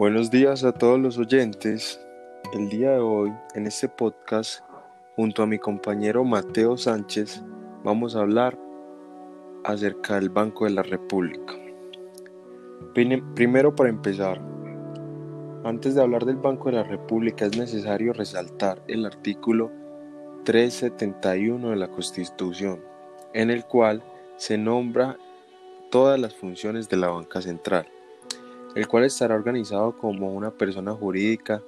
Buenos días a todos los oyentes. El día de hoy, en este podcast, junto a mi compañero Mateo Sánchez, vamos a hablar acerca del Banco de la República. Primero, para empezar, antes de hablar del Banco de la República es necesario resaltar el artículo 371 de la Constitución, en el cual se nombra todas las funciones de la banca central, el cual estará organizado como una persona jurídica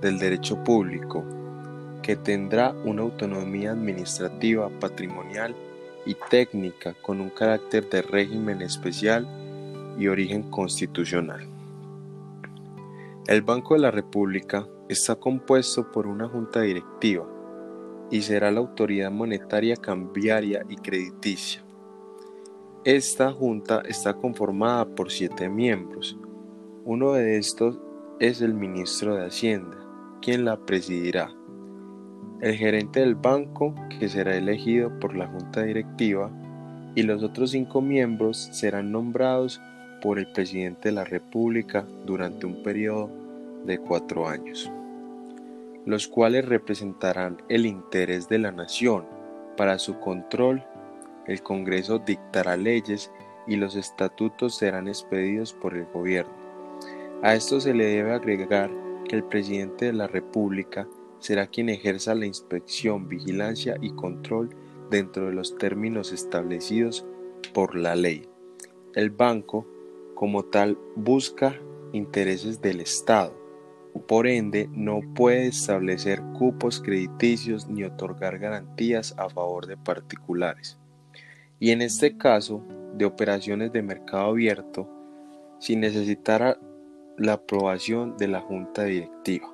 del derecho público, que tendrá una autonomía administrativa, patrimonial y técnica con un carácter de régimen especial y origen constitucional. El Banco de la República está compuesto por una junta directiva y será la autoridad monetaria, cambiaria y crediticia. Esta junta está conformada por siete miembros. Uno de estos es el ministro de Hacienda, quien la presidirá. El gerente del banco, que será elegido por la junta directiva, y los otros cinco miembros serán nombrados por el presidente de la República durante un periodo de cuatro años, los cuales representarán el interés de la nación. Para su control, el Congreso dictará leyes y los estatutos serán expedidos por el gobierno. A esto se le debe agregar que el presidente de la República será quien ejerza la inspección, vigilancia y control dentro de los términos establecidos por la ley. El banco, como tal, busca intereses del Estado. Por ende, no puede establecer cupos crediticios ni otorgar garantías a favor de particulares. Y en este caso, de operaciones de mercado abierto, sin necesitar la aprobación de la junta directiva.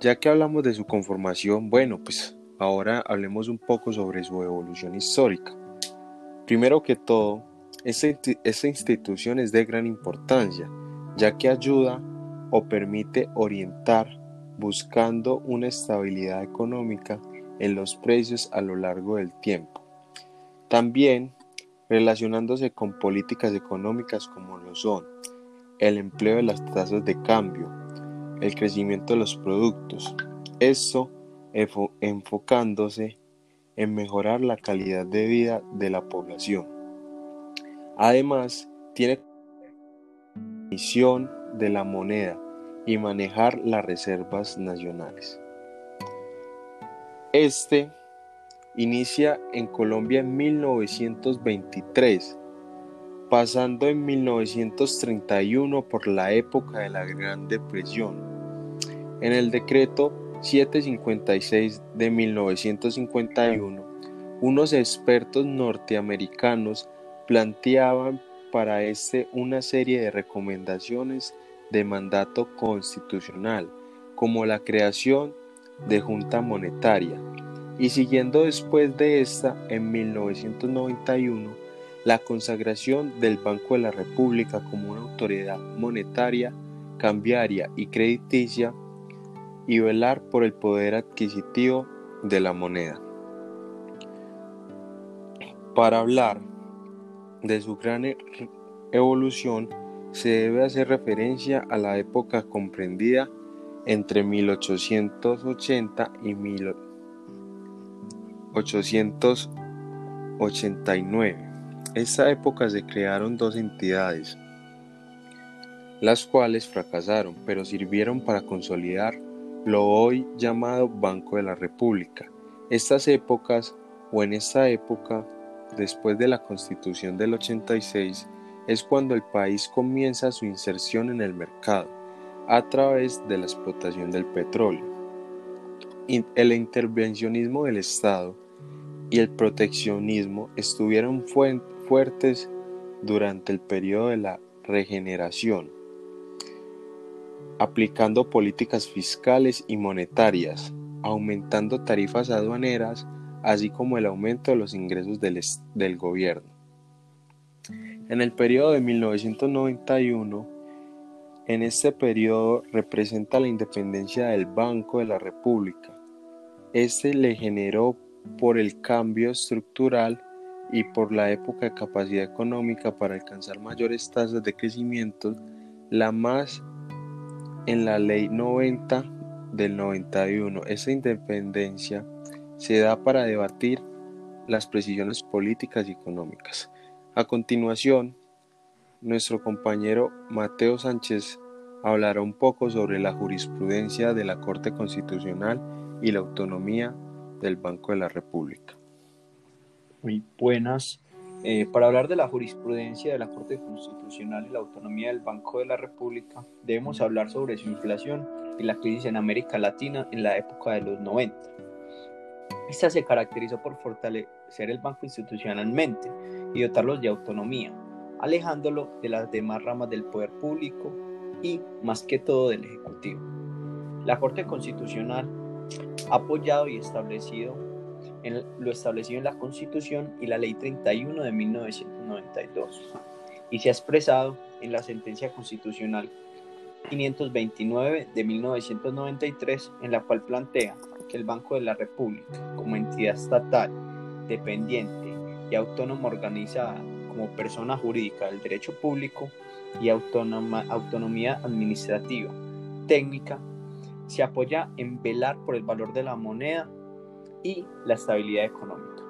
Ya que hablamos de su conformación, bueno, pues ahora hablemos un poco sobre su evolución histórica. Primero que todo, esta, institución es de gran importancia, ya que ayuda o permite orientar buscando una estabilidad económica en los precios a lo largo del tiempo. También relacionándose con políticas económicas como lo son el empleo de las tasas de cambio, el crecimiento de los productos, esto enfocándose en mejorar la calidad de vida de la población. Además, tiene misión de la moneda y manejar las reservas nacionales. Este inicia en Colombia en 1923 pasando en 1931 por la época de la Gran Depresión. En el decreto 756 de 1951, unos expertos norteamericanos planteaban para este una serie de recomendaciones de mandato constitucional, como la creación de junta monetaria, y siguiendo después de esta, en 1991, la consagración del Banco de la República como una autoridad monetaria, cambiaria y crediticia y velar por el poder adquisitivo de la moneda. Para hablar de su gran e-, evolución, se debe hacer referencia a la época comprendida entre 1880 y 1889 esta época se crearon dos entidades, las cuales fracasaron, pero sirvieron para consolidar lo hoy llamado Banco de la República. Estas épocas, o en esta época, después de la Constitución del 86, es cuando el país comienza su inserción en el mercado a través de la explotación del petróleo. El intervencionismo del Estado y el proteccionismo estuvieron fuertes durante el periodo de la regeneración, aplicando políticas fiscales y monetarias, aumentando tarifas aduaneras, así como el aumento de los ingresos del, del gobierno. En el periodo de 1991, en este periodo representa la independencia del Banco de la República. Este le generó por el cambio estructural y por la época de capacidad económica para alcanzar mayores tasas de crecimiento, la más en la Ley 90 del 91. Esta independencia se da para debatir las precisiones políticas y económicas. A continuación, nuestro compañero Mateo Sánchez hablará un poco sobre la jurisprudencia de la Corte Constitucional y la autonomía del Banco de la República. Muy buenas. Eh, para hablar de la jurisprudencia de la Corte Constitucional y la autonomía del Banco de la República, debemos hablar sobre su inflación y la crisis en América Latina en la época de los 90. Esta se caracterizó por fortalecer el banco institucionalmente y dotarlos de autonomía, alejándolo de las demás ramas del poder público y, más que todo, del Ejecutivo. La Corte Constitucional ha apoyado y establecido en lo establecido en la Constitución y la Ley 31 de 1992 y se ha expresado en la sentencia constitucional 529 de 1993 en la cual plantea que el Banco de la República como entidad estatal, dependiente y autónoma organizada como persona jurídica del derecho público y autonomía administrativa, técnica, se apoya en velar por el valor de la moneda y la estabilidad económica.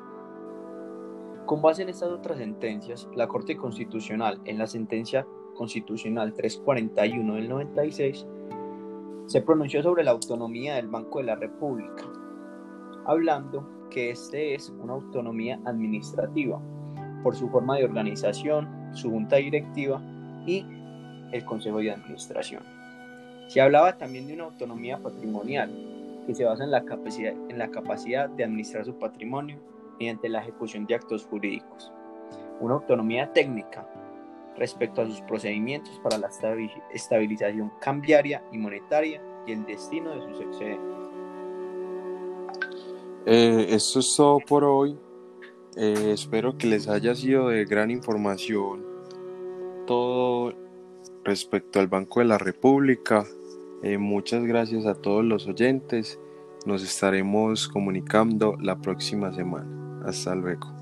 Con base en estas otras sentencias, la Corte Constitucional, en la sentencia constitucional 341 del 96, se pronunció sobre la autonomía del Banco de la República, hablando que este es una autonomía administrativa por su forma de organización, su junta directiva y el Consejo de Administración. Se hablaba también de una autonomía patrimonial que se basa en la capacidad, en la capacidad de administrar su patrimonio mediante la ejecución de actos jurídicos. Una autonomía técnica respecto a sus procedimientos para la estabilización cambiaria y monetaria y el destino de sus excedentes. Eh, esto es todo por hoy. Eh, espero que les haya sido de gran información todo respecto al Banco de la República. Eh, muchas gracias a todos los oyentes. Nos estaremos comunicando la próxima semana. Hasta luego.